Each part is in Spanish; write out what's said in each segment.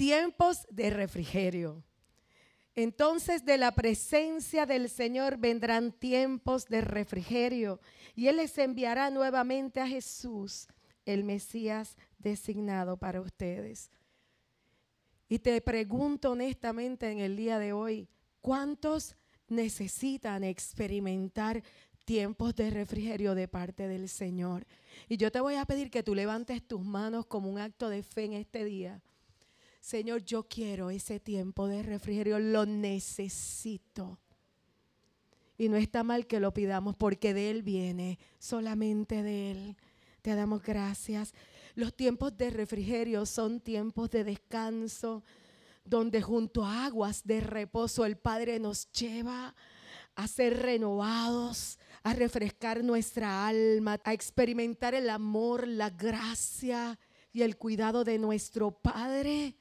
tiempos de refrigerio. Entonces de la presencia del Señor vendrán tiempos de refrigerio y Él les enviará nuevamente a Jesús, el Mesías designado para ustedes. Y te pregunto honestamente en el día de hoy, ¿cuántos necesitan experimentar tiempos de refrigerio de parte del Señor? Y yo te voy a pedir que tú levantes tus manos como un acto de fe en este día Señor, yo quiero ese tiempo de refrigerio, lo necesito. Y no está mal que lo pidamos porque de Él viene, solamente de Él. Te damos gracias. Los tiempos de refrigerio son tiempos de descanso, donde junto a aguas de reposo el Padre nos lleva a ser renovados, a refrescar nuestra alma, a experimentar el amor, la gracia y el cuidado de nuestro Padre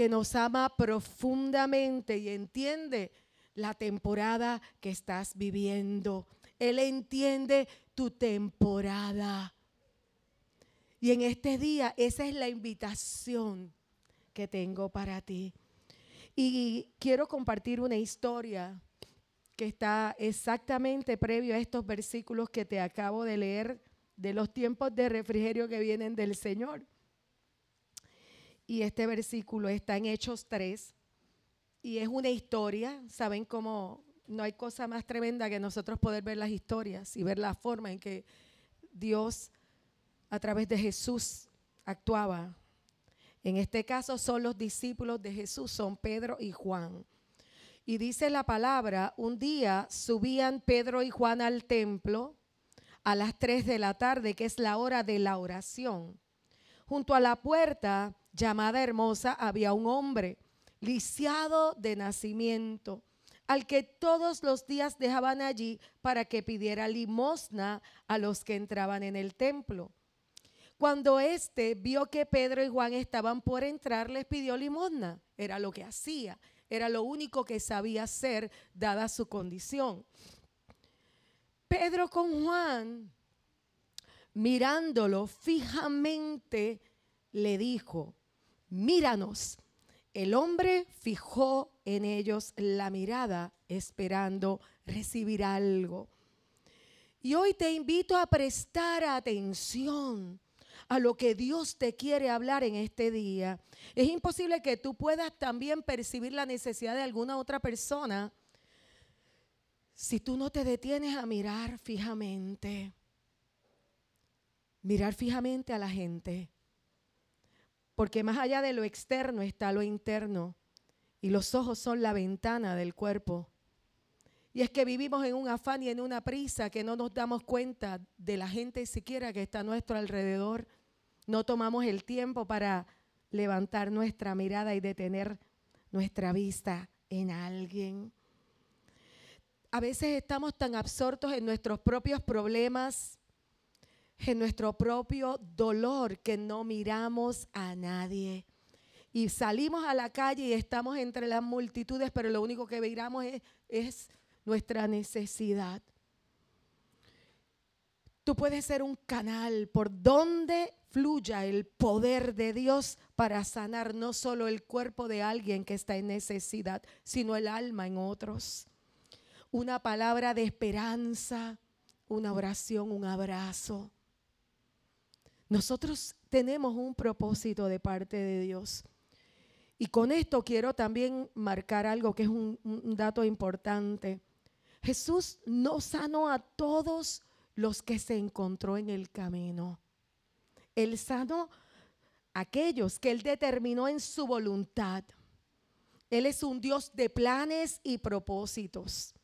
que nos ama profundamente y entiende la temporada que estás viviendo. Él entiende tu temporada. Y en este día esa es la invitación que tengo para ti. Y quiero compartir una historia que está exactamente previo a estos versículos que te acabo de leer de los tiempos de refrigerio que vienen del Señor. Y este versículo está en Hechos 3 y es una historia. Saben cómo no hay cosa más tremenda que nosotros poder ver las historias y ver la forma en que Dios a través de Jesús actuaba. En este caso son los discípulos de Jesús, son Pedro y Juan. Y dice la palabra, un día subían Pedro y Juan al templo a las 3 de la tarde, que es la hora de la oración. Junto a la puerta llamada Hermosa había un hombre lisiado de nacimiento, al que todos los días dejaban allí para que pidiera limosna a los que entraban en el templo. Cuando éste vio que Pedro y Juan estaban por entrar, les pidió limosna. Era lo que hacía, era lo único que sabía hacer dada su condición. Pedro con Juan, mirándolo fijamente, le dijo, míranos. El hombre fijó en ellos la mirada esperando recibir algo. Y hoy te invito a prestar atención a lo que Dios te quiere hablar en este día. Es imposible que tú puedas también percibir la necesidad de alguna otra persona si tú no te detienes a mirar fijamente. Mirar fijamente a la gente porque más allá de lo externo está lo interno. Y los ojos son la ventana del cuerpo. Y es que vivimos en un afán y en una prisa que no nos damos cuenta de la gente siquiera que está a nuestro alrededor. No tomamos el tiempo para levantar nuestra mirada y detener nuestra vista en alguien. A veces estamos tan absortos en nuestros propios problemas, en nuestro propio dolor que no miramos a nadie. Y salimos a la calle y estamos entre las multitudes, pero lo único que miramos es, es nuestra necesidad. Tú puedes ser un canal por donde fluya el poder de Dios para sanar no solo el cuerpo de alguien que está en necesidad, sino el alma en otros. Una palabra de esperanza, una oración, un abrazo. Nosotros tenemos un propósito de parte de Dios. Y con esto quiero también marcar algo que es un, dato importante. Jesús no sanó a todos los que se encontró en el camino. Él sanó a aquellos que Él determinó en su voluntad. Él es un Dios de planes y propósitos.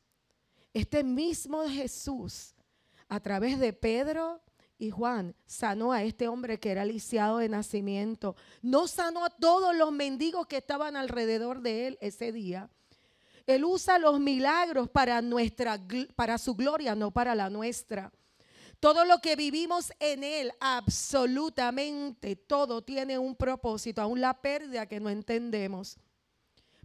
Este mismo Jesús, a través de Pedro, y Juan sanó a este hombre que era lisiado de nacimiento. No sanó a todos los mendigos que estaban alrededor de él ese día. Él usa los milagros para, nuestra, para su gloria, no para la nuestra. Todo lo que vivimos en Él, absolutamente todo tiene un propósito, aún la pérdida que no entendemos.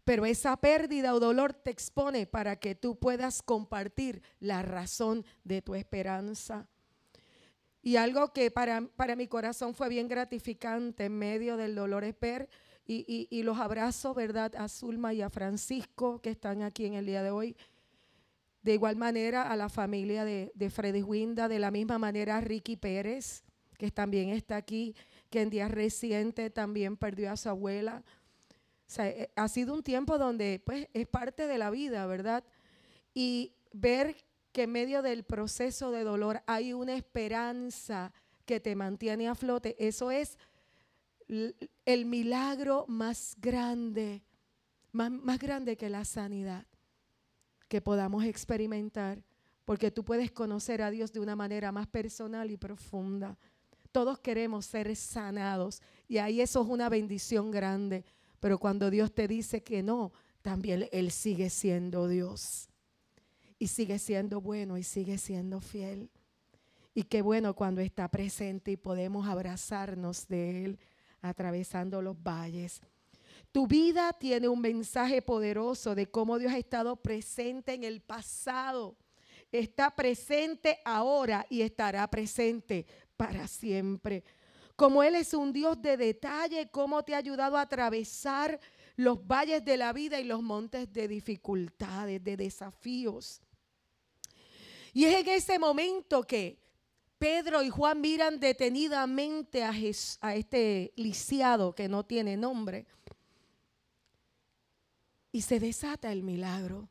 Pero esa pérdida o dolor te expone para que tú puedas compartir la razón de tu esperanza. Y algo que para, para mi corazón fue bien gratificante en medio del dolor es ver y, los abrazo, ¿verdad? A Zulma y a Francisco que están aquí en el día de hoy. De igual manera a la familia de, de Freddy Winda, de la misma manera a Ricky Pérez, que también está aquí, que en días recientes también perdió a su abuela. O sea, eh, ha sido un tiempo donde pues es parte de la vida, ¿verdad? Y ver que en medio del proceso de dolor hay una esperanza que te mantiene a flote, eso es el milagro más grande, más, grande que la sanidad que podamos experimentar, porque tú puedes conocer a Dios de una manera más personal y profunda. Todos queremos ser sanados y ahí eso es una bendición grande. Pero cuando Dios te dice que no, también Él sigue siendo Dios. Y sigue siendo bueno y sigue siendo fiel. Y qué bueno cuando está presente y podemos abrazarnos de Él atravesando los valles. Tu vida tiene un mensaje poderoso de cómo Dios ha estado presente en el pasado, está presente ahora y estará presente para siempre. Como Él es un Dios de detalle, cómo te ha ayudado a atravesar los valles de la vida y los montes de dificultades, de desafíos. Y es en ese momento que Pedro y Juan miran detenidamente a, a este lisiado que no tiene nombre. Y se desata el milagro.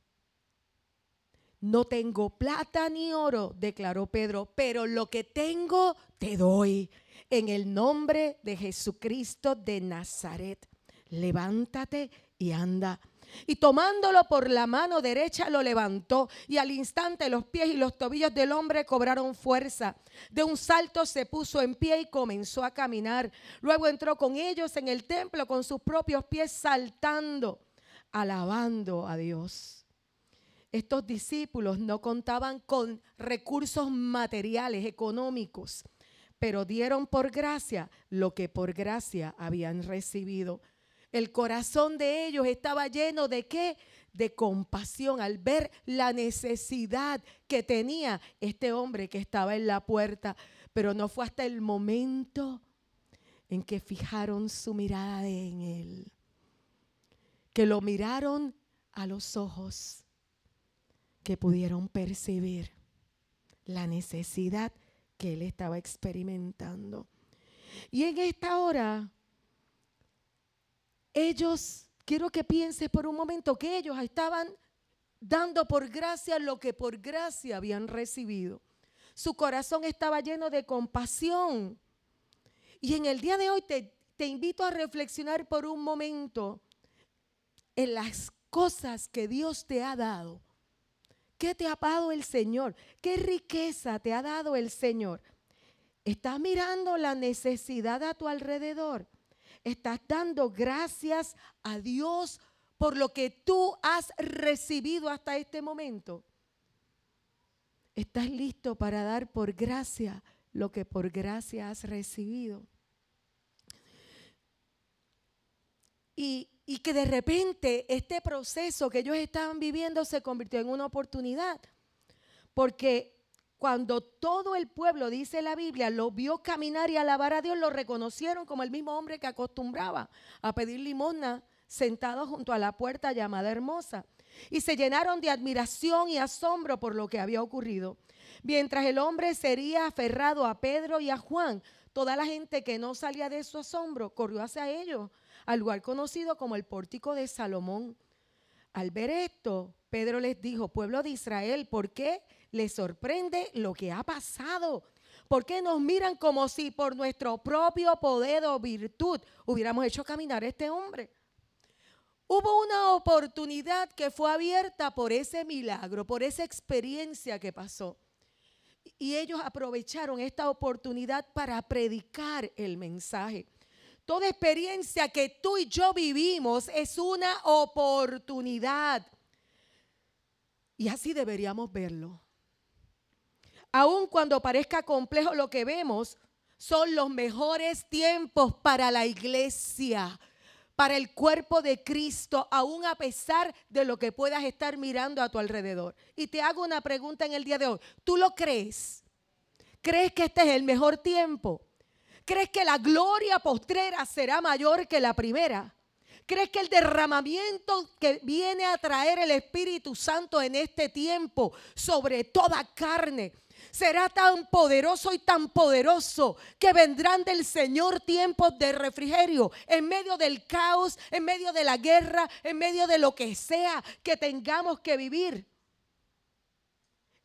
No tengo plata ni oro, declaró Pedro, pero lo que tengo te doy. En el nombre de Jesucristo de Nazaret, levántate y anda. Y tomándolo por la mano derecha lo levantó y al instante los pies y los tobillos del hombre cobraron fuerza. De un salto se puso en pie y comenzó a caminar. Luego entró con ellos en el templo con sus propios pies saltando, alabando a Dios estos discípulos no contaban con recursos materiales, económicos, pero dieron por gracia lo que por gracia habían recibido. El corazón de ellos estaba lleno de qué? De compasión al ver la necesidad que tenía este hombre que estaba en la puerta. Pero no fue hasta el momento en que fijaron su mirada en él, que lo miraron a los ojos que pudieron percibir la necesidad que él estaba experimentando. Y en esta hora, ellos, quiero que pienses por un momento que ellos estaban dando por gracia lo que por gracia habían recibido. Su corazón estaba lleno de compasión. Y en el día de hoy te, invito a reflexionar por un momento en las cosas que Dios te ha dado ¿Qué te ha dado el Señor? ¿Qué riqueza te ha dado el Señor? ¿Estás mirando la necesidad a tu alrededor? ¿Estás dando gracias a Dios por lo que tú has recibido hasta este momento? ¿Estás listo para dar por gracia lo que por gracia has recibido? Y y que de repente este proceso que ellos estaban viviendo se convirtió en una oportunidad. Porque cuando todo el pueblo, dice la Biblia, lo vio caminar y alabar a Dios, lo reconocieron como el mismo hombre que acostumbraba a pedir limosna sentado junto a la puerta llamada Hermosa. Y se llenaron de admiración y asombro por lo que había ocurrido. Mientras el hombre sería aferrado a Pedro y a Juan, toda la gente que no salía de su asombro corrió hacia ellos al lugar conocido como el pórtico de Salomón. Al ver esto, Pedro les dijo, pueblo de Israel, ¿por qué les sorprende lo que ha pasado? ¿Por qué nos miran como si por nuestro propio poder o virtud hubiéramos hecho caminar a este hombre? Hubo una oportunidad que fue abierta por ese milagro, por esa experiencia que pasó. Y ellos aprovecharon esta oportunidad para predicar el mensaje. Toda experiencia que tú y yo vivimos es una oportunidad. Y así deberíamos verlo. Aun cuando parezca complejo lo que vemos, son los mejores tiempos para la iglesia, para el cuerpo de Cristo, aun a pesar de lo que puedas estar mirando a tu alrededor. Y te hago una pregunta en el día de hoy. ¿Tú lo crees? ¿Crees que este es el mejor tiempo? ¿Crees que la gloria postrera será mayor que la primera? ¿Crees que el derramamiento que viene a traer el Espíritu Santo en este tiempo sobre toda carne será tan poderoso y tan poderoso que vendrán del Señor tiempos de refrigerio en medio del caos, en medio de la guerra, en medio de lo que sea que tengamos que vivir?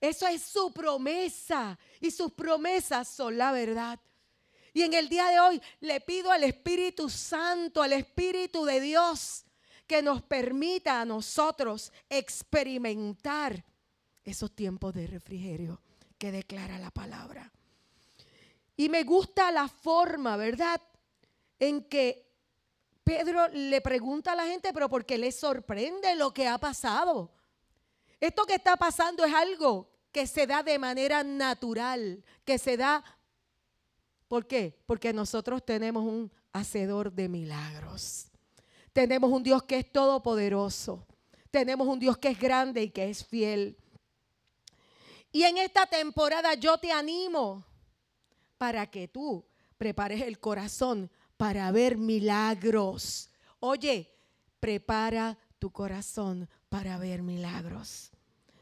Eso es su promesa y sus promesas son la verdad. Y en el día de hoy le pido al Espíritu Santo, al Espíritu de Dios, que nos permita a nosotros experimentar esos tiempos de refrigerio que declara la palabra. Y me gusta la forma, ¿verdad? En que Pedro le pregunta a la gente, pero porque le sorprende lo que ha pasado. Esto que está pasando es algo que se da de manera natural, que se da, ¿por qué? Porque nosotros tenemos un hacedor de milagros. Tenemos un Dios que es todopoderoso. Tenemos un Dios que es grande y que es fiel. Y en esta temporada yo te animo para que tú prepares el corazón para ver milagros. Oye, prepara tu corazón para ver milagros.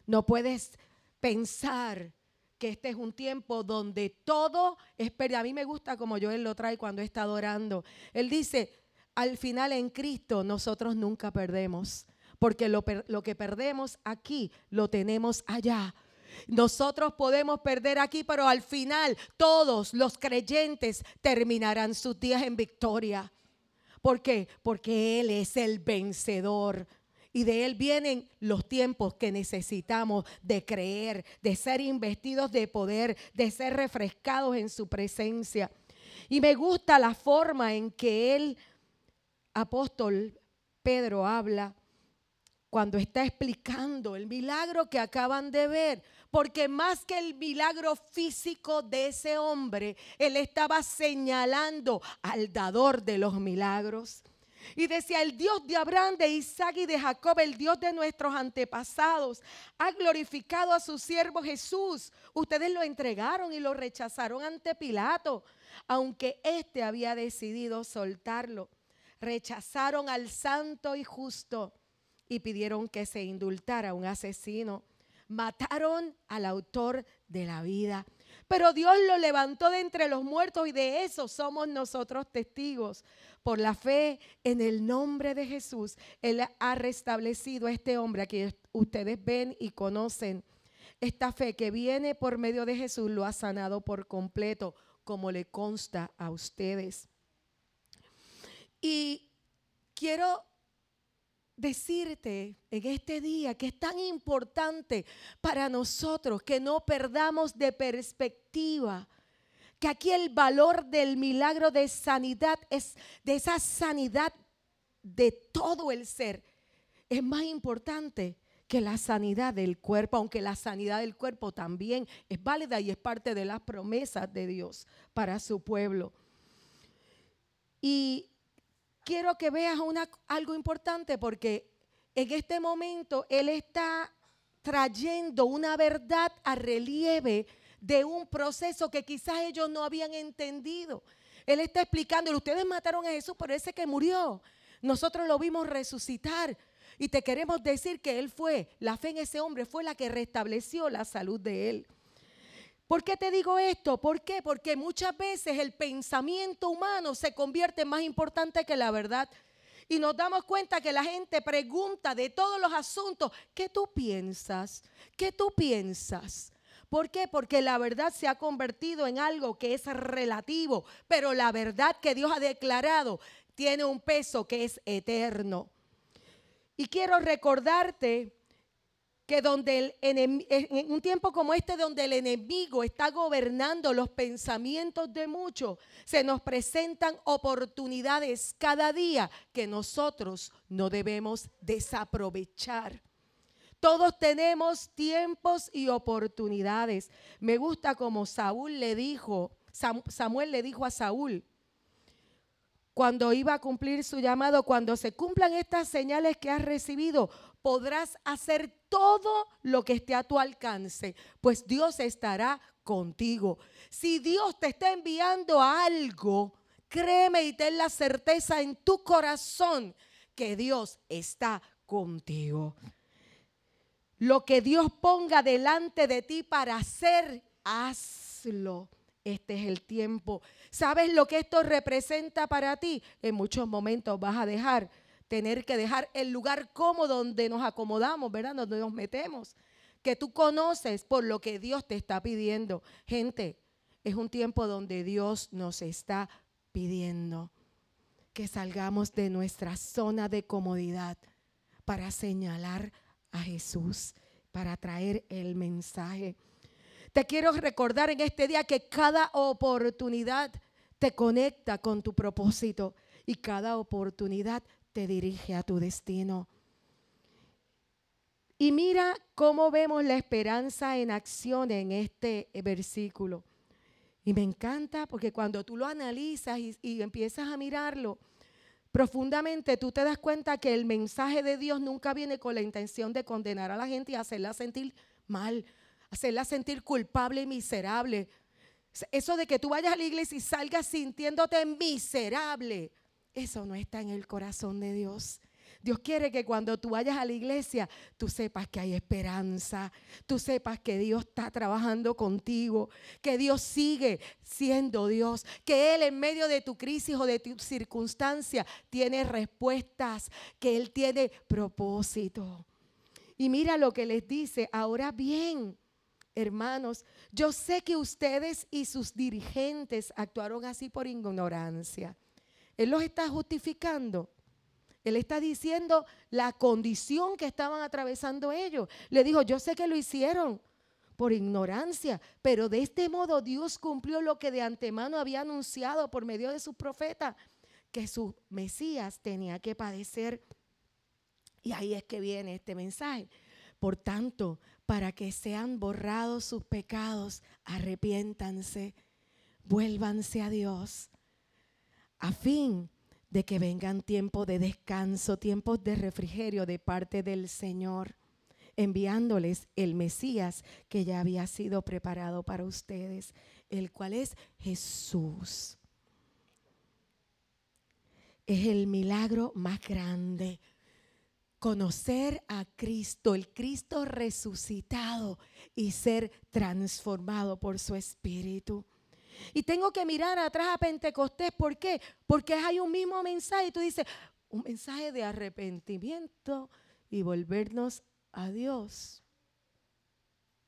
No puedes pensar que este es un tiempo donde todo es A mí me gusta como yo él lo trae cuando está orando. Él dice, al final en Cristo nosotros nunca perdemos, porque lo que perdemos aquí lo tenemos allá. Nosotros podemos perder aquí, pero al final todos los creyentes terminarán sus días en victoria. ¿Por qué? Porque Él es el vencedor y de Él vienen los tiempos que necesitamos de creer, de ser investidos de poder, de ser refrescados en su presencia. Y me gusta la forma en que el apóstol Pedro habla cuando está explicando el milagro que acaban de ver. Porque más que el milagro físico de ese hombre, él estaba señalando al dador de los milagros. Y decía, el Dios de Abraham, de Isaac y de Jacob, el Dios de nuestros antepasados, ha glorificado a su siervo Jesús. Ustedes lo entregaron y lo rechazaron ante Pilato, aunque éste había decidido soltarlo. Rechazaron al santo y justo y pidieron que se indultara a un asesino. Mataron al autor de la vida. Pero Dios lo levantó de entre los muertos y de eso somos nosotros testigos. Por la fe en el nombre de Jesús, Él ha restablecido a este hombre a quien ustedes ven y conocen. Esta fe que viene por medio de Jesús lo ha sanado por completo, como le consta a ustedes. Y quiero decirte en este día que es tan importante para nosotros que no perdamos de perspectiva que aquí el valor del milagro de sanidad es de esa sanidad de todo el ser. Es más importante que la sanidad del cuerpo, aunque la sanidad del cuerpo también es válida y es parte de las promesas de Dios para su pueblo. Y quiero que veas algo importante porque en este momento Él está trayendo una verdad a relieve de un proceso que quizás ellos no habían entendido. Él está explicando, ustedes mataron a Jesús, pero ese que murió, nosotros lo vimos resucitar. Y te queremos decir que Él fue, la fe en ese hombre fue la que restableció la salud de Él. ¿Por qué te digo esto? ¿Por qué? Porque muchas veces el pensamiento humano se convierte en más importante que la verdad. Y nos damos cuenta que la gente pregunta de todos los asuntos, ¿qué tú piensas? ¿Qué tú piensas? ¿Por qué? Porque la verdad se ha convertido en algo que es relativo, pero la verdad que Dios ha declarado tiene un peso que es eterno. Y quiero recordarte que donde el en un tiempo como este donde el enemigo está gobernando los pensamientos de muchos, se nos presentan oportunidades cada día que nosotros no debemos desaprovechar. Todos tenemos tiempos y oportunidades. Me gusta como Saúl le dijo, Samuel le dijo a Saúl, cuando iba a cumplir su llamado, cuando se cumplan estas señales que has recibido, podrás hacer todo lo que esté a tu alcance, pues Dios estará contigo. Si Dios te está enviando algo, créeme y ten la certeza en tu corazón que Dios está contigo. Lo que Dios ponga delante de ti para hacer, hazlo. Este es el tiempo. ¿Sabes lo que esto representa para ti? En muchos momentos vas a dejar, tener que dejar el lugar cómodo donde nos acomodamos, ¿verdad? Donde nos metemos. Que tú conoces por lo que Dios te está pidiendo. Gente, es un tiempo donde Dios nos está pidiendo que salgamos de nuestra zona de comodidad para señalar a Jesús, para traer el mensaje. Te quiero recordar en este día que cada oportunidad te conecta con tu propósito y cada oportunidad te dirige a tu destino. Y mira cómo vemos la esperanza en acción en este versículo. Y me encanta porque cuando tú lo analizas y, empiezas a mirarlo profundamente, tú te das cuenta que el mensaje de Dios nunca viene con la intención de condenar a la gente y hacerla sentir mal, hacerla sentir culpable y miserable. Eso de que tú vayas a la iglesia y salgas sintiéndote miserable, eso no está en el corazón de Dios. Dios quiere que cuando tú vayas a la iglesia, tú sepas que hay esperanza, tú sepas que Dios está trabajando contigo, que Dios sigue siendo Dios, que Él en medio de tu crisis o de tu circunstancia tiene respuestas, que Él tiene propósito. Y mira lo que les dice, ahora bien, hermanos, yo sé que ustedes y sus dirigentes actuaron así por ignorancia. Él los está justificando. Él está diciendo la condición que estaban atravesando ellos. Le dijo, yo sé que lo hicieron por ignorancia, pero de este modo Dios cumplió lo que de antemano había anunciado por medio de su profeta, que su Mesías tenía que padecer. Y ahí es que viene este mensaje. Por tanto, para que sean borrados sus pecados, arrepiéntanse, vuélvanse a Dios, a fin de que vengan tiempos de descanso, tiempos de refrigerio de parte del Señor, enviándoles el Mesías que ya había sido preparado para ustedes, el cual es Jesús. Es el milagro más grande. Conocer a Cristo, el Cristo resucitado y ser transformado por su Espíritu. Y tengo que mirar atrás a Pentecostés. ¿Por qué? Porque hay un mismo mensaje. Y tú dices, un mensaje de arrepentimiento y volvernos a Dios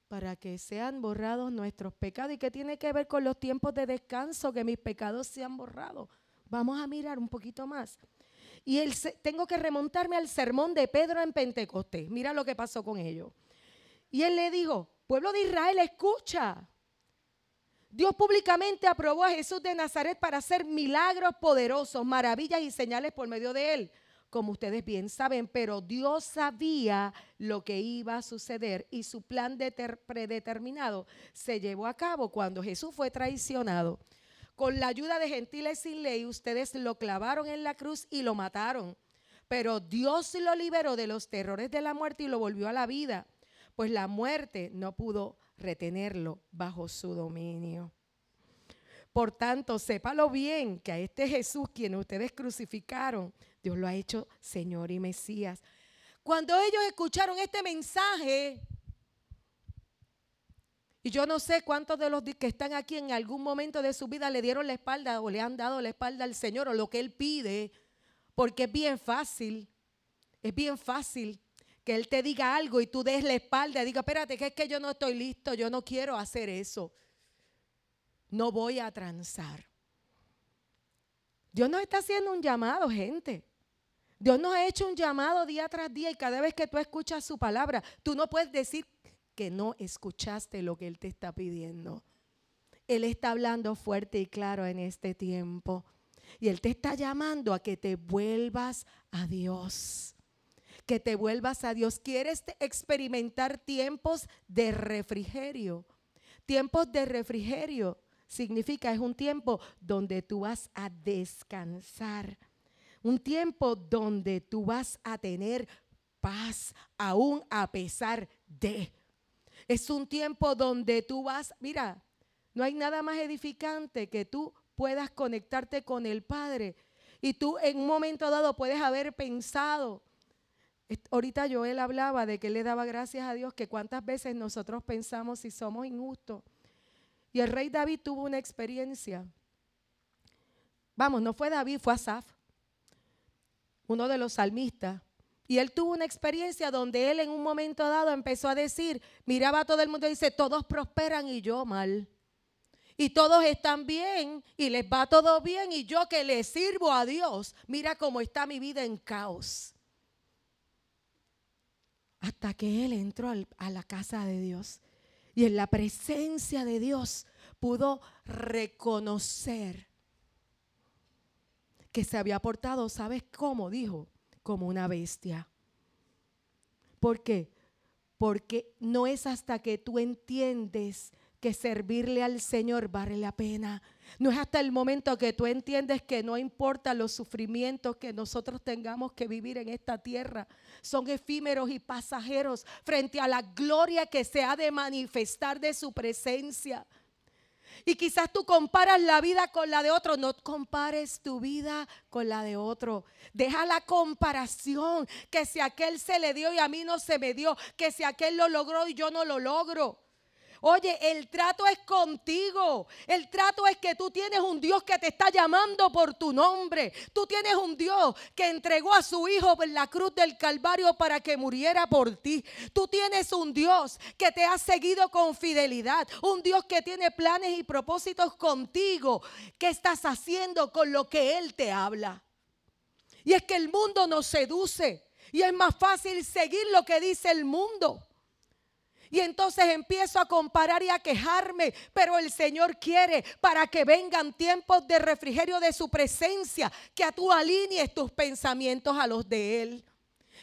para que sean borrados nuestros pecados. ¿Y qué tiene que ver con los tiempos de descanso? Que mis pecados sean borrados. Vamos a mirar un poquito más. Y tengo que remontarme al sermón de Pedro en Pentecostés. Mira lo que pasó con ellos. Y él le dijo, pueblo de Israel, escucha. Dios públicamente aprobó a Jesús de Nazaret para hacer milagros poderosos, maravillas y señales por medio de él, como ustedes bien saben, pero Dios sabía lo que iba a suceder y su plan predeterminado se llevó a cabo cuando Jesús fue traicionado. Con la ayuda de gentiles sin ley, ustedes lo clavaron en la cruz y lo mataron. Pero Dios lo liberó de los terrores de la muerte y lo volvió a la vida, pues la muerte no pudo retenerlo bajo su dominio. Por tanto, sépalo bien que a este Jesús, quien ustedes crucificaron, Dios lo ha hecho Señor y Mesías. Cuando ellos escucharon este mensaje, y yo no sé cuántos de los que están aquí en algún momento de su vida le dieron la espalda o le han dado la espalda al Señor o lo que Él pide, porque es bien fácil, es bien fácil que Él te diga algo y tú des la espalda diga, espérate, que es que yo no estoy listo, yo no quiero hacer eso. No voy a transar. Dios nos está haciendo un llamado, gente. Dios nos ha hecho un llamado día tras día y cada vez que tú escuchas su palabra, tú no puedes decir que no escuchaste lo que Él te está pidiendo. Él está hablando fuerte y claro en este tiempo. Y Él te está llamando a que te vuelvas a Dios que te vuelvas a Dios. Quieres experimentar tiempos de refrigerio. Tiempos de refrigerio significa es un tiempo donde tú vas a descansar. Un tiempo donde tú vas a tener paz aún a pesar de. Es un tiempo donde tú vas, mira, no hay nada más edificante que tú puedas conectarte con el Padre Y tú en un momento dado puedes haber pensado, ahorita Joel hablaba de que le daba gracias a Dios, que cuántas veces nosotros pensamos si somos injustos. Y el rey David tuvo una experiencia. Vamos, no fue David, fue Asaf, uno de los salmistas. Y él tuvo una experiencia donde él en un momento dado empezó a decir, miraba a todo el mundo y dice, todos prosperan y yo mal. Y todos están bien y les va todo bien y yo que le sirvo a Dios, mira cómo está mi vida en caos. Hasta que él entró a la casa de Dios y en la presencia de Dios pudo reconocer que se había portado, ¿sabes cómo? Dijo, como una bestia. ¿Por qué? Porque no es hasta que tú entiendes que servirle al Señor vale la pena. No es hasta el momento que tú entiendes que no importa los sufrimientos que nosotros tengamos que vivir en esta tierra, son efímeros y pasajeros frente a la gloria que se ha de manifestar de su presencia. Y quizás tú comparas la vida con la de otro. No compares tu vida con la de otro. Deja la comparación. Que si aquel se le dio y a mí no se me dio. Que si aquel lo logró y yo no lo logro. Oye, el trato es contigo. El trato es que tú tienes un Dios que te está llamando por tu nombre. Tú tienes un Dios que entregó a su Hijo en la cruz del Calvario para que muriera por ti. Tú tienes un Dios que te ha seguido con fidelidad. Un Dios que tiene planes y propósitos contigo. ¿Qué estás haciendo con lo que Él te habla? Y es que el mundo nos seduce. Y es más fácil seguir lo que dice el mundo. Y entonces empiezo a comparar y a quejarme, pero el Señor quiere para que vengan tiempos de refrigerio de su presencia, que tú alinees tus pensamientos a los de Él.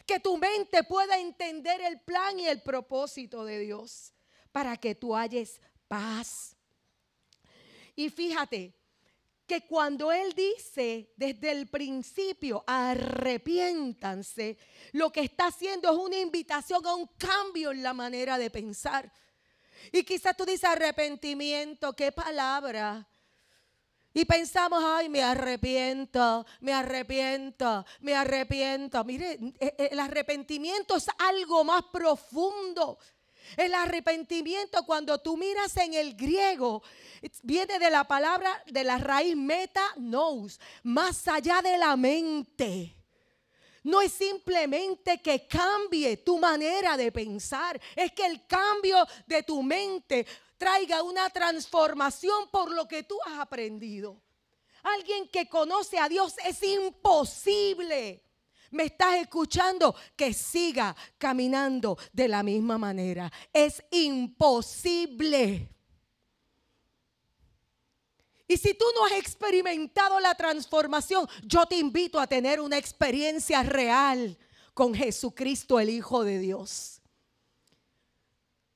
Que tu mente pueda entender el plan y el propósito de Dios para que tú halles paz. Y fíjate, que cuando Él dice desde el principio, arrepiéntanse, lo que está haciendo es una invitación a un cambio en la manera de pensar. Y quizás tú dices arrepentimiento, qué palabra. Y pensamos, ay, me arrepiento, me arrepiento, me arrepiento. Mire, e, e, el arrepentimiento es algo más profundo. El arrepentimiento, cuando tú miras en el griego, viene de la palabra, de la raíz meta nous, más allá de la mente. No es simplemente que cambie tu manera de pensar, es que el cambio de tu mente traiga una transformación por lo que tú has aprendido. Alguien que conoce a Dios es imposible me estás escuchando, que siga caminando de la misma manera. Es imposible. Y si tú no has experimentado la transformación, yo te invito a tener una experiencia real con Jesucristo, el Hijo de Dios.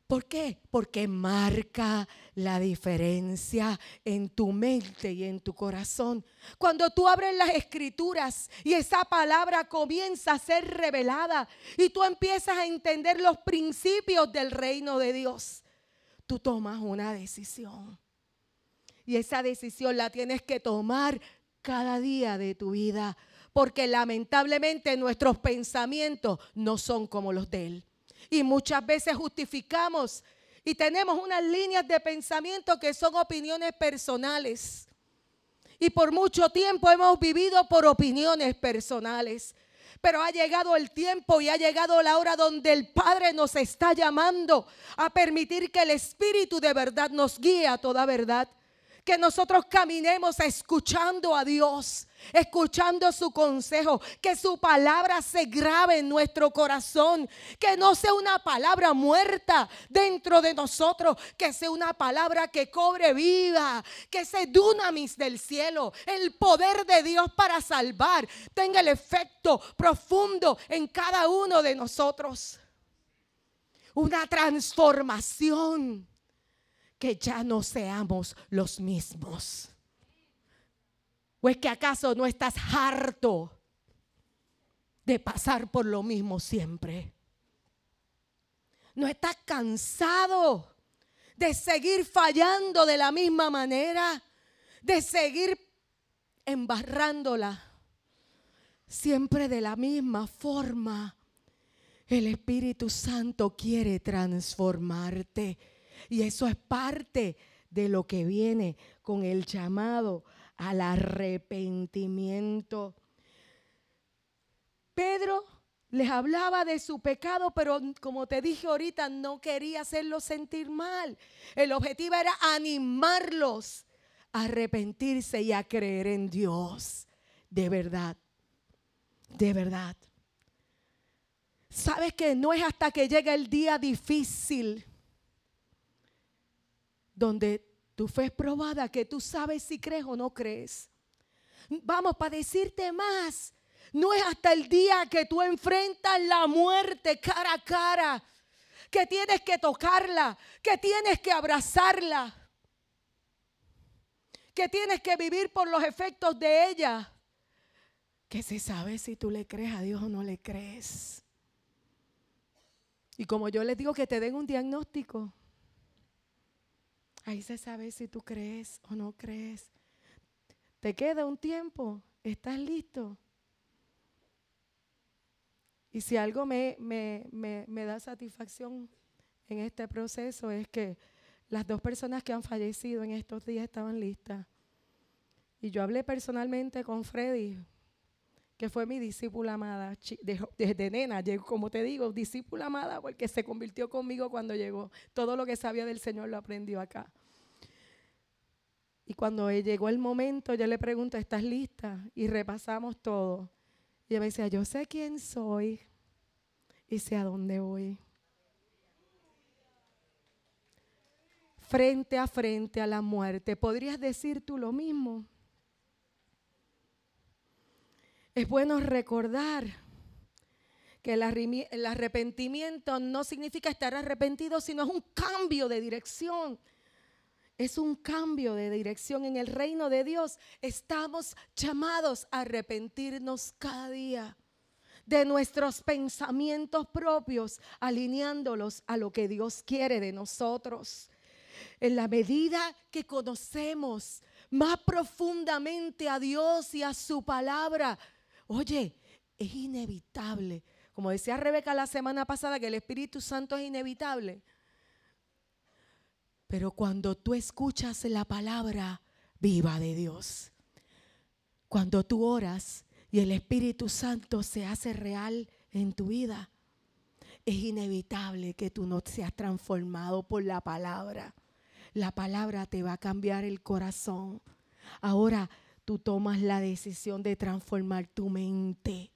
¿Por qué? Porque marca la diferencia en tu mente y en tu corazón. Cuando tú abres las escrituras y esa palabra comienza a ser revelada y tú empiezas a entender los principios del reino de Dios, tú tomas una decisión. Y esa decisión la tienes que tomar cada día de tu vida, porque lamentablemente nuestros pensamientos no son como los de Él. Y muchas veces justificamos y tenemos unas líneas de pensamiento que son opiniones personales. Y por mucho tiempo hemos vivido por opiniones personales. Pero ha llegado el tiempo y ha llegado la hora donde el Padre nos está llamando a permitir que el Espíritu de verdad nos guíe a toda verdad que nosotros caminemos escuchando a Dios, escuchando su consejo, que su palabra se grabe en nuestro corazón, que no sea una palabra muerta dentro de nosotros, que sea una palabra que cobre vida, que se dunamis del cielo, el poder de Dios para salvar, tenga el efecto profundo en cada uno de nosotros. Una transformación que ya no seamos los mismos. ¿O es que acaso no estás harto de pasar por lo mismo siempre? ¿No estás cansado de seguir fallando de la misma manera? De seguir embarrándola siempre de la misma forma. El Espíritu Santo quiere transformarte. Y eso es parte de lo que viene con el llamado al arrepentimiento. Pedro les hablaba de su pecado, pero como te dije ahorita, no quería hacerlos sentir mal. El objetivo era animarlos a arrepentirse y a creer en Dios. De verdad, de verdad. Sabes que no es hasta que llega el día difícil donde tu fe es probada, que tú sabes si crees o no crees. Vamos, para decirte más, no es hasta el día que tú enfrentas la muerte cara a cara, que tienes que tocarla, que tienes que abrazarla, que tienes que vivir por los efectos de ella, que se sabe si tú le crees a Dios o no le crees. Y como yo les digo que te den un diagnóstico, ahí se sabe si tú crees o no crees. Te queda un tiempo, estás listo. Y si algo me, me, da satisfacción en este proceso es que las dos personas que han fallecido en estos días estaban listas. Y yo hablé personalmente con Freddy, que fue mi discípula amada, desde nena, como te digo, discípula amada, porque se convirtió conmigo cuando llegó. Todo lo que sabía del Señor lo aprendió acá. Y cuando llegó el momento, yo le pregunto, ¿estás lista? Y repasamos todo. Y ella me decía, yo sé quién soy y sé a dónde voy. Frente a frente a la muerte. ¿Podrías decir tú lo mismo? Es bueno recordar que el arrepentimiento no significa estar arrepentido, sino es un cambio de dirección. Es un cambio de dirección en el reino de Dios. Estamos llamados a arrepentirnos cada día de nuestros pensamientos propios, alineándolos a lo que Dios quiere de nosotros. En la medida que conocemos más profundamente a Dios y a su palabra, oye, es inevitable. Como decía Rebeca la semana pasada, que el Espíritu Santo es inevitable. Pero cuando tú escuchas la palabra viva de Dios, cuando tú oras y el Espíritu Santo se hace real en tu vida, es inevitable que tú no seas transformado por la palabra. La palabra te va a cambiar el corazón. Ahora tú tomas la decisión de transformar tu mente.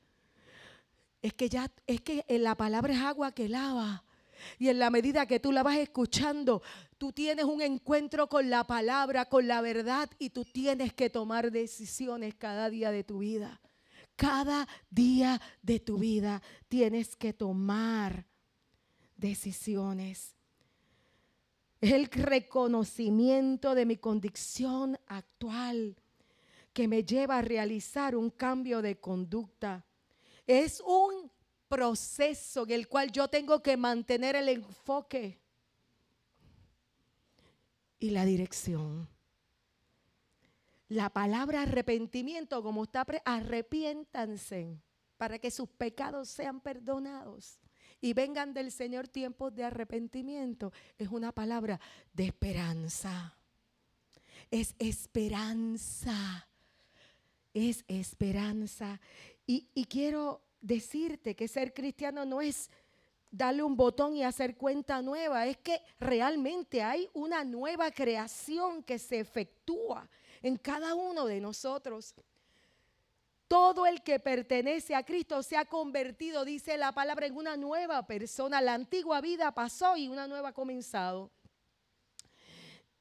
Es que ya, es que la palabra es agua que lava. Y en la medida que tú la vas escuchando, tú tienes un encuentro con la palabra, con la verdad, y tú tienes que tomar decisiones cada día de tu vida. Cada día de tu vida tienes que tomar decisiones. Es el reconocimiento de mi condición actual que me lleva a realizar un cambio de conducta. Es un proceso en el cual yo tengo que mantener el enfoque y la dirección. La palabra arrepentimiento, como está, arrepiéntanse para que sus pecados sean perdonados y vengan del Señor tiempos de arrepentimiento, es una palabra de esperanza. Es esperanza. Es esperanza. Y, y quiero decirte que ser cristiano no es darle un botón y hacer cuenta nueva, es que realmente hay una nueva creación que se efectúa en cada uno de nosotros. Todo el que pertenece a Cristo se ha convertido, dice la palabra, en una nueva persona. La antigua vida pasó y una nueva ha comenzado.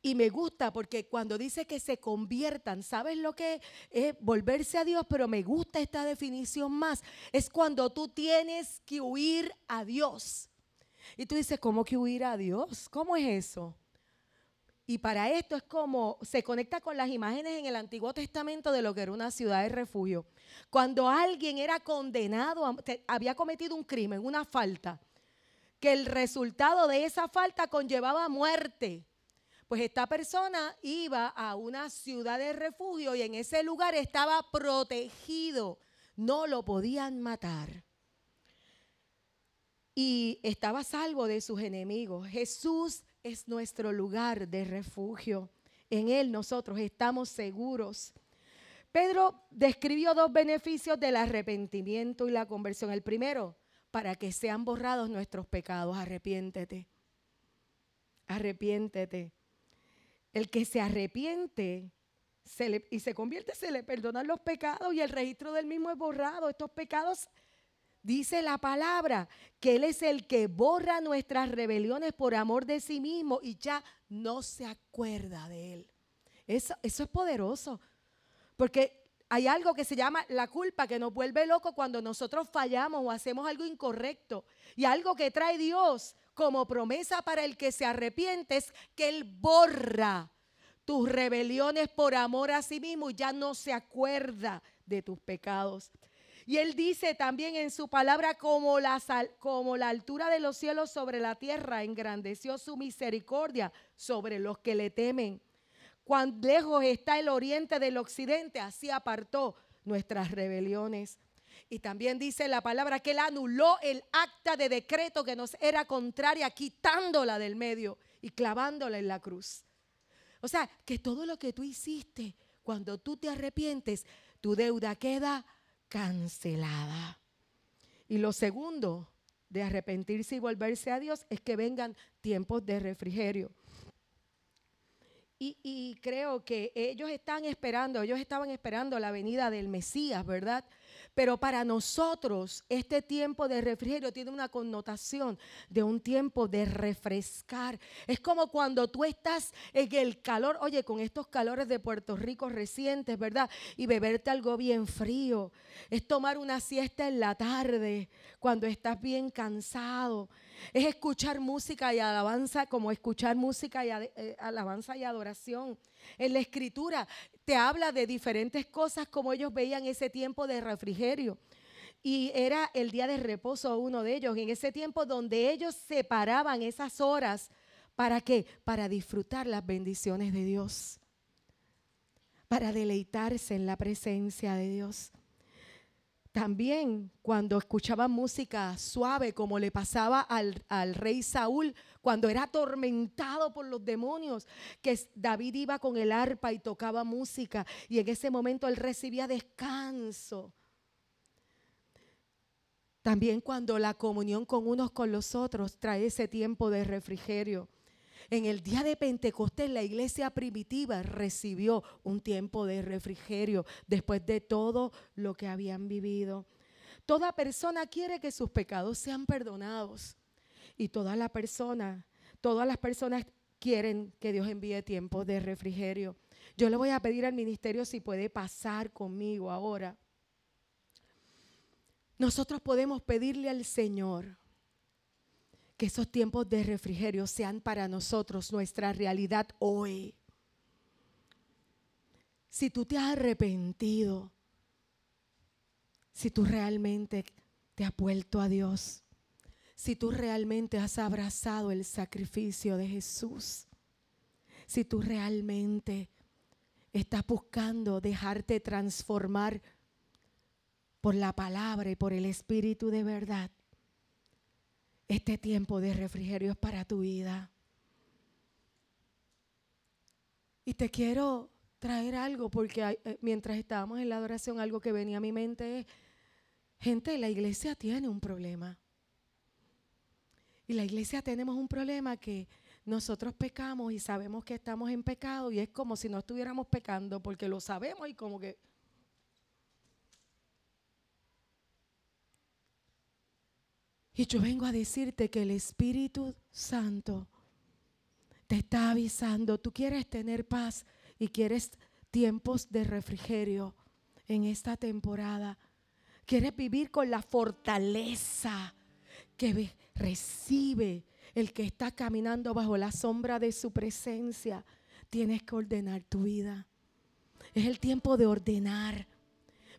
Y me gusta porque cuando dice que se conviertan, ¿sabes lo que es volverse a Dios? Pero me gusta esta definición más. Es cuando tú tienes que huir a Dios. Y tú dices, ¿cómo que huir a Dios? ¿Cómo es eso? Y para esto es como se conecta con las imágenes en el Antiguo Testamento de lo que era una ciudad de refugio. Cuando alguien era condenado, había cometido un crimen, una falta, que el resultado de esa falta conllevaba muerte pues esta persona iba a una ciudad de refugio y en ese lugar estaba protegido. no lo podían matar. Y estaba salvo de sus enemigos. Jesús es nuestro lugar de refugio. En Él nosotros estamos seguros. Pedro describió dos beneficios del arrepentimiento y la conversión. El primero, para que sean borrados nuestros pecados. Arrepiéntete. Arrepiéntete. El que se arrepiente y se convierte, se le perdonan los pecados y el registro del mismo es borrado. Estos pecados, dice la palabra, que Él es el que borra nuestras rebeliones por amor de sí mismo y ya no se acuerda de Él. Eso, eso es poderoso, porque hay algo que se llama la culpa que nos vuelve loco cuando nosotros fallamos o hacemos algo incorrecto. Y algo que trae Dios como promesa para el que se arrepiente es que Él borra tus rebeliones por amor a sí mismo y ya no se acuerda de tus pecados. Y él dice también en su palabra, como la, como la altura de los cielos sobre la tierra, engrandeció su misericordia sobre los que le temen. Cuán lejos está el oriente del occidente, así apartó nuestras rebeliones. Y también dice la palabra que él anuló el acta de decreto que nos era contraria, quitándola del medio y clavándola en la cruz. O sea, que todo lo que tú hiciste, cuando tú te arrepientes, tu deuda queda cancelada. Y lo segundo de arrepentirse y volverse a Dios es que vengan tiempos de refrigerio. Y, y, creo que ellos están esperando, ellos estaban esperando la venida del Mesías, ¿verdad? Pero para nosotros este tiempo de refrigerio tiene una connotación de un tiempo de refrescar. Es como cuando tú estás en el calor, oye, con estos calores de Puerto Rico recientes, ¿verdad? Y beberte algo bien frío. Es tomar una siesta en la tarde cuando estás bien cansado. Es escuchar música y alabanza como escuchar música y eh, alabanza y adoración. En la escritura te habla de diferentes cosas como ellos veían ese tiempo de refrigerio. Y era el día de reposo uno de ellos, en ese tiempo donde ellos separaban esas horas. ¿Para qué? Para disfrutar las bendiciones de Dios. Para deleitarse en la presencia de Dios. También cuando escuchaban música suave, como le pasaba al, al, rey Saúl, cuando era atormentado por los demonios, que David iba con el arpa y tocaba música, y en ese momento él recibía descanso. También cuando la comunión con unos con los otros trae ese tiempo de refrigerio. En el día de Pentecostés la iglesia primitiva recibió un tiempo de refrigerio después de todo lo que habían vivido. Toda persona quiere que sus pecados sean perdonados y toda la persona, todas las personas quieren que Dios envíe tiempos de refrigerio. Yo le voy a pedir al ministerio si puede pasar conmigo ahora. Nosotros podemos pedirle al Señor que esos tiempos de refrigerio sean para nosotros nuestra realidad hoy. Si tú te has arrepentido, si tú realmente te has vuelto a Dios, si tú realmente has abrazado el sacrificio de Jesús, si tú realmente estás buscando dejarte transformar por la palabra y por el Espíritu de verdad, este tiempo de refrigerio es para tu vida. Y te quiero traer algo porque eh, mientras estábamos en la adoración, algo que venía a mi mente es, gente, la iglesia tiene un problema. Y la iglesia tenemos un problema que nosotros pecamos y sabemos que estamos en pecado y es como si no estuviéramos pecando porque lo sabemos y como que Y yo vengo a decirte que el Espíritu Santo te está avisando, tú quieres tener paz y quieres tiempos de refrigerio en esta temporada. Quieres vivir con la fortaleza que recibe el que está caminando bajo la sombra de su presencia. Tienes que ordenar tu vida. Es el tiempo de ordenar.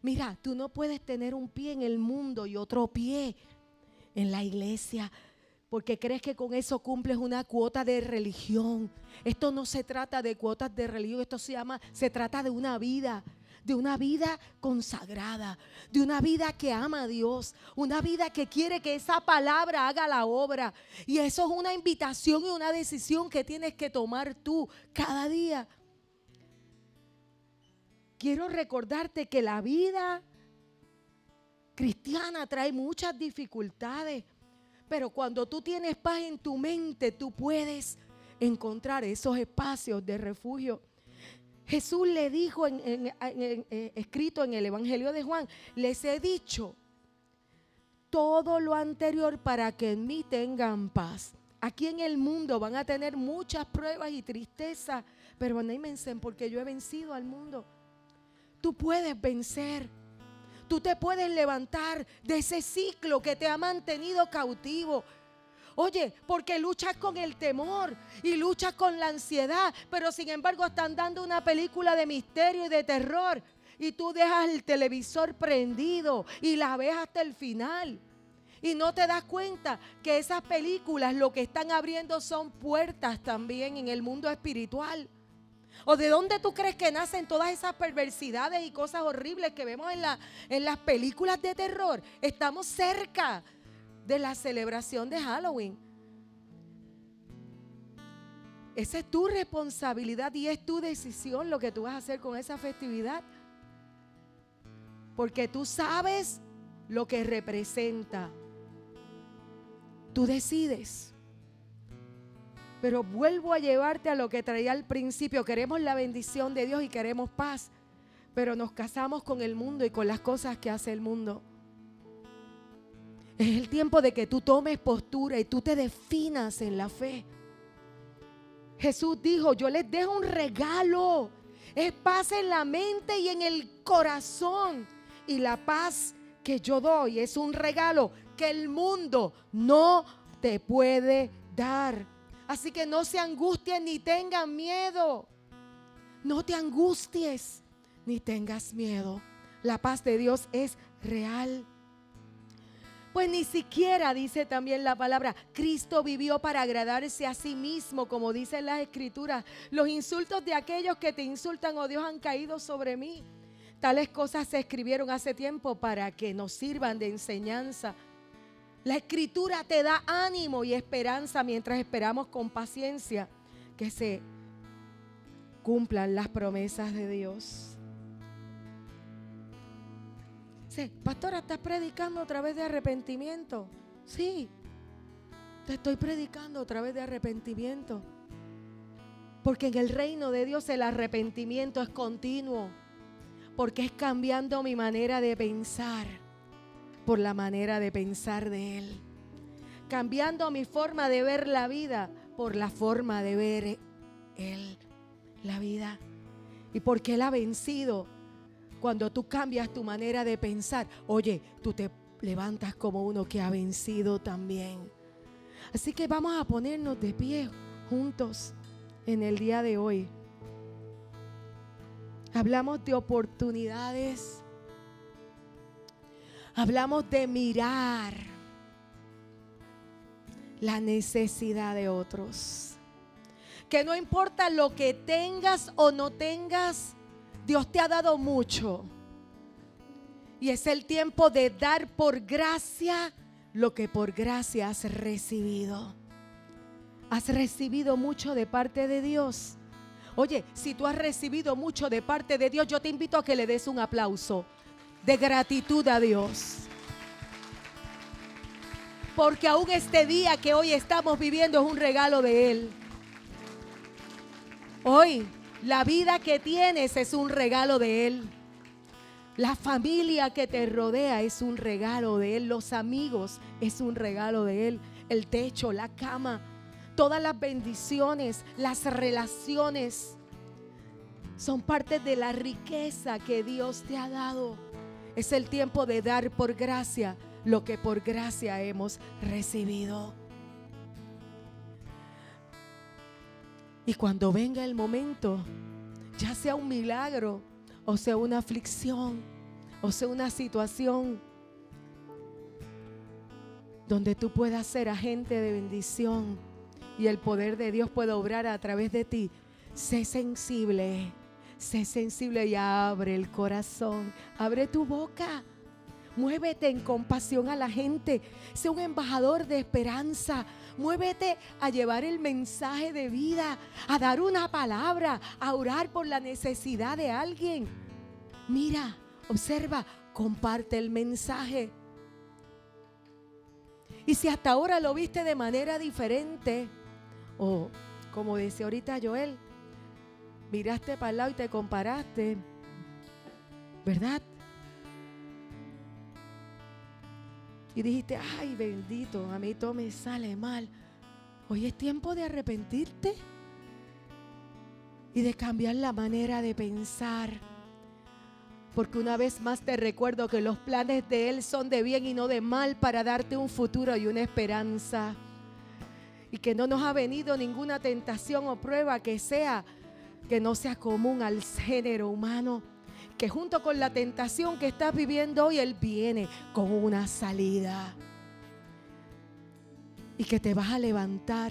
Mira, tú no puedes tener un pie en el mundo y otro pie en la iglesia porque crees que con eso cumples una cuota de religión. Esto no se trata de cuotas de religión, esto se llama, se trata de una vida, de una vida consagrada, de una vida que ama a Dios, una vida que quiere que esa palabra haga la obra. Y eso es una invitación y una decisión que tienes que tomar tú cada día. Quiero recordarte que la vida cristiana trae muchas dificultades, pero cuando tú tienes paz en tu mente, tú puedes encontrar esos espacios de refugio. Jesús le dijo en, eh, escrito en el Evangelio de Juan, les he dicho todo lo anterior para que en mí tengan paz. Aquí en el mundo van a tener muchas pruebas y tristeza, pero anímense porque yo he vencido al mundo. Tú puedes vencer. Tú te puedes levantar de ese ciclo que te ha mantenido cautivo. Oye, porque luchas con el temor y luchas con la ansiedad, pero sin embargo están dando una película de misterio y de terror y tú dejas el televisor prendido y la ves hasta el final. Y no te das cuenta que esas películas lo que están abriendo son puertas también en el mundo espiritual. ¿O de dónde tú crees que nacen todas esas perversidades y cosas horribles que vemos en, la, en las películas de terror? Estamos cerca de la celebración de Halloween. Esa es tu responsabilidad y es tu decisión lo que tú vas a hacer con esa festividad. Porque tú sabes lo que representa. Tú decides. Pero vuelvo a llevarte a lo que traía al principio. Queremos la bendición de Dios y queremos paz. Pero nos casamos con el mundo y con las cosas que hace el mundo. Es el tiempo de que tú tomes postura y tú te definas en la fe. Jesús dijo, yo les dejo un regalo. Es paz en la mente y en el corazón. Y la paz que yo doy es un regalo que el mundo no te puede dar. Así que no se angustien ni tengan miedo. No te angusties ni tengas miedo. La paz de Dios es real. Pues ni siquiera dice también la palabra, Cristo vivió para agradarse a sí mismo, como dicen las escrituras. Los insultos de aquellos que te insultan, oh Dios, han caído sobre mí. Tales cosas se escribieron hace tiempo para que nos sirvan de enseñanza. La escritura te da ánimo y esperanza mientras esperamos con paciencia que se cumplan las promesas de Dios. Sí, pastora, ¿estás predicando a través de arrepentimiento? Sí, te estoy predicando a través de arrepentimiento. Porque en el reino de Dios el arrepentimiento es continuo. Porque es cambiando mi manera de pensar por la manera de pensar de Él. Cambiando mi forma de ver la vida por la forma de ver Él la vida. Y porque Él ha vencido cuando tú cambias tu manera de pensar, oye, tú te levantas como uno que ha vencido también. Así que vamos a ponernos de pie juntos en el día de hoy. Hablamos de oportunidades. Hablamos de mirar la necesidad de otros. Que no importa lo que tengas o no tengas, Dios te ha dado mucho. Y es el tiempo de dar por gracia lo que por gracia has recibido. Has recibido mucho de parte de Dios. Oye, si tú has recibido mucho de parte de Dios, yo te invito a que le des un aplauso de gratitud a Dios. Porque aún este día que hoy estamos viviendo es un regalo de Él. Hoy la vida que tienes es un regalo de Él. La familia que te rodea es un regalo de Él. Los amigos es un regalo de Él. El techo, la cama, todas las bendiciones, las relaciones son parte de la riqueza que Dios te ha dado. Es el tiempo de dar por gracia lo que por gracia hemos recibido. Y cuando venga el momento, ya sea un milagro, o sea una aflicción, o sea una situación donde tú puedas ser agente de bendición y el poder de Dios pueda obrar a través de ti, sé sensible, sé sensible y abre el corazón, abre tu boca. Muévete en compasión a la gente. Sé un embajador de esperanza. Muévete a llevar el mensaje de vida, a dar una palabra, a orar por la necesidad de alguien. Mira, observa, comparte el mensaje. Y si hasta ahora lo viste de manera diferente, o como dice ahorita Joel, miraste para el lado y te comparaste, ¿verdad? Y dijiste, ay bendito, a mí todo me sale mal. Hoy es tiempo de arrepentirte y de cambiar la manera de pensar. Porque una vez más te recuerdo que los planes de Él son de bien y no de mal para darte un futuro y una esperanza. Y que no nos ha venido ninguna tentación o prueba que sea, que no sea común al género humano. Que junto con la tentación que estás viviendo hoy, Él viene con una salida. Y que te vas a levantar.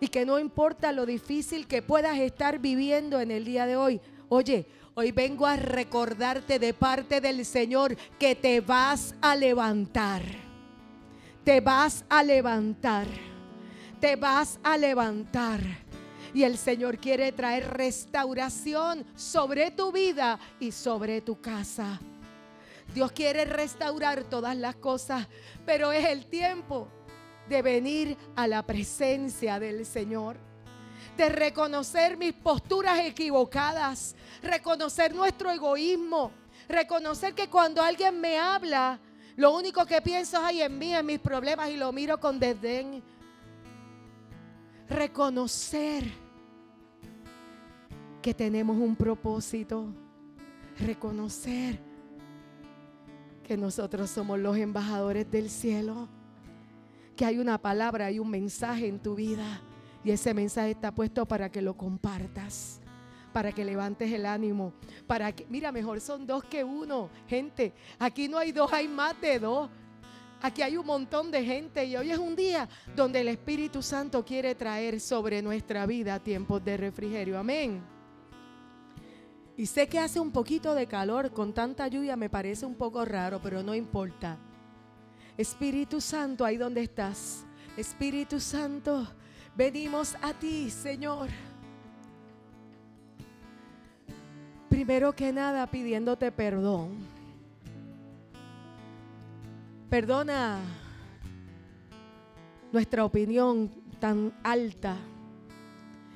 Y que no importa lo difícil que puedas estar viviendo en el día de hoy. Oye, Hoy vengo a recordarte de parte del Señor que te vas a levantar. Te vas a levantar. Te vas a levantar. Y el Señor quiere traer restauración sobre tu vida y sobre tu casa. Dios quiere restaurar todas las cosas, pero es el tiempo de venir a la presencia del Señor de reconocer mis posturas equivocadas, reconocer nuestro egoísmo, reconocer que cuando alguien me habla, lo único que pienso es en mí, en mis problemas y lo miro con desdén. Reconocer que tenemos un propósito. Reconocer que nosotros somos los embajadores del cielo. Que hay una palabra y un mensaje en tu vida y ese mensaje está puesto para que lo compartas, para que levantes el ánimo, para que, mira, mejor son dos que uno, gente. Aquí no hay dos, hay más de dos. Aquí hay un montón de gente y hoy es un día donde el Espíritu Santo quiere traer sobre nuestra vida tiempos de refrigerio. Amén. Y sé que hace un poquito de calor, con tanta lluvia me parece un poco raro, pero no importa. Espíritu Santo, ahí donde estás. Espíritu Santo, Venimos a ti, Señor. Primero que nada pidiéndote perdón. Perdona nuestra opinión tan alta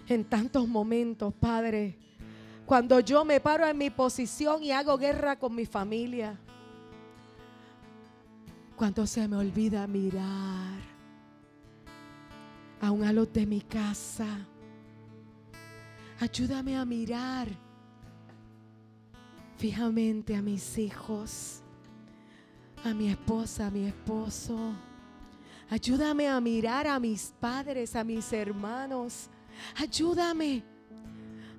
en tantos momentos, Padre. Cuando yo me paro en mi posición y hago guerra con mi familia. Cuando se me olvida mirar aún a los de mi casa. Ayúdame a mirar fijamente a mis hijos, a mi esposa, a mi esposo. Ayúdame a mirar a mis padres, a mis hermanos. Ayúdame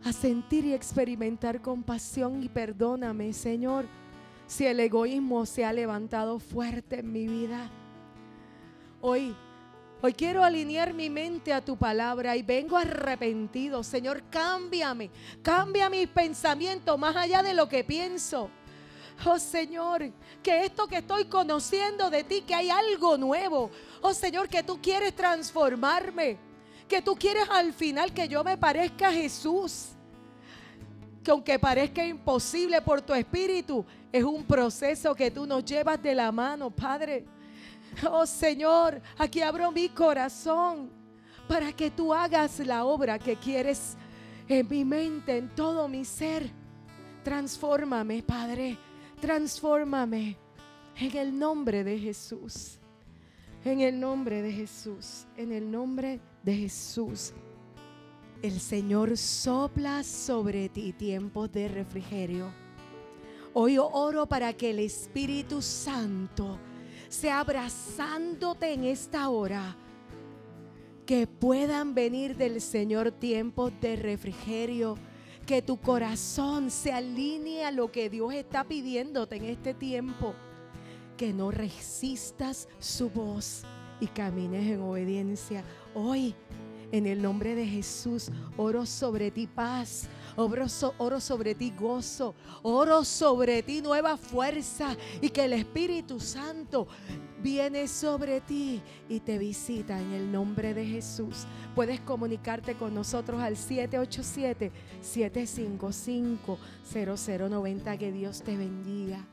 a sentir y experimentar compasión y perdóname, Señor, si el egoísmo se ha levantado fuerte en mi vida. Hoy Hoy quiero alinear mi mente a tu palabra y vengo arrepentido. Señor, cámbiame. Cambia mis pensamientos más allá de lo que pienso. Oh Señor, que esto que estoy conociendo de ti, que hay algo nuevo. Oh Señor, que tú quieres transformarme. Que tú quieres al final que yo me parezca Jesús. Que aunque parezca imposible por tu espíritu, es un proceso que tú nos llevas de la mano, Padre. Oh Señor, aquí abro mi corazón para que tú hagas la obra que quieres en mi mente, en todo mi ser. Transfórmame, Padre, transfórmame en el nombre de Jesús. En el nombre de Jesús, en el nombre de Jesús. El Señor sopla sobre ti tiempos de refrigerio. Hoy oro para que el Espíritu Santo sea abrazándote en esta hora. Que puedan venir del Señor tiempos de refrigerio. Que tu corazón se alinee a lo que Dios está pidiéndote en este tiempo. Que no resistas su voz y camines en obediencia. Hoy, en el nombre de Jesús, oro sobre ti paz. oro, oro sobre ti gozo, oro sobre ti nueva fuerza y que el Espíritu Santo viene sobre ti y te visita en el nombre de Jesús. Puedes comunicarte con nosotros al 787-755-0090. Que Dios te bendiga.